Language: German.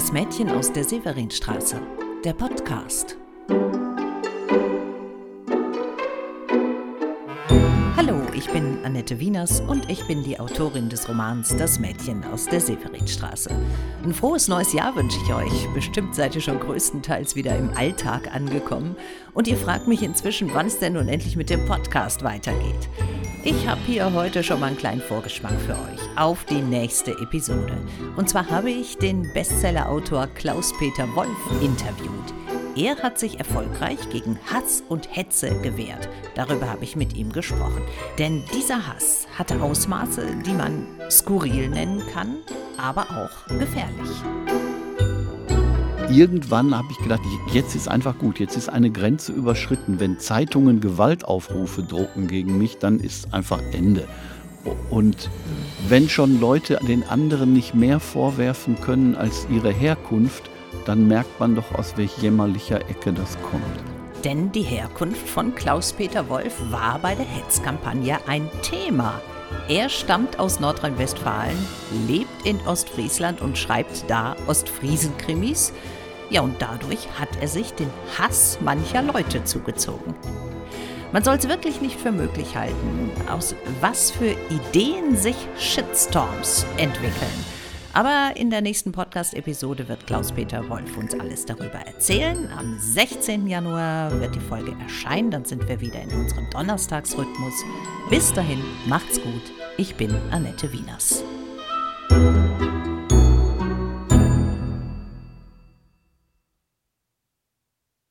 Das Mädchen aus der Severinstraße, der Podcast. Ich bin Annette Wieners und ich bin die Autorin des Romans Das Mädchen aus der Severinstraße. Ein frohes neues Jahr wünsche ich euch. Bestimmt seid ihr schon größtenteils wieder im Alltag angekommen und ihr fragt mich inzwischen, wann es denn nun endlich mit dem Podcast weitergeht. Ich habe hier heute schon mal einen kleinen Vorgeschmack für euch auf die nächste Episode. Und zwar habe ich den Bestsellerautor Klaus-Peter Wolf interviewt. Er hat sich erfolgreich gegen Hass und Hetze gewehrt. Darüber habe ich mit ihm gesprochen. Denn dieser Hass hatte Ausmaße, die man skurril nennen kann, aber auch gefährlich irgendwann habe ich gedacht, jetzt ist einfach gut, jetzt ist eine Grenze überschritten. Wenn Zeitungen Gewaltaufrufe drucken gegen mich, dann ist einfach Ende. Und wenn schon Leute den anderen nicht mehr vorwerfen können als ihre Herkunft, dann merkt man doch, aus welch jämmerlicher Ecke das kommt. Denn die Herkunft von Klaus-Peter Wolf war bei der Hetzkampagne ein Thema. Er stammt aus Nordrhein-Westfalen, lebt in Ostfriesland und schreibt da Ostfriesen-Krimis. Ja, und dadurch hat er sich den Hass mancher Leute zugezogen. Man soll es wirklich nicht für möglich halten, aus was für Ideen sich Shitstorms entwickeln. Aber in der nächsten Podcast-Episode wird Klaus-Peter Wolf uns alles darüber erzählen. Am 16. Januar wird die Folge erscheinen, dann sind wir wieder in unserem Donnerstagsrhythmus. Bis dahin, macht's gut. Ich bin Annette Wieners.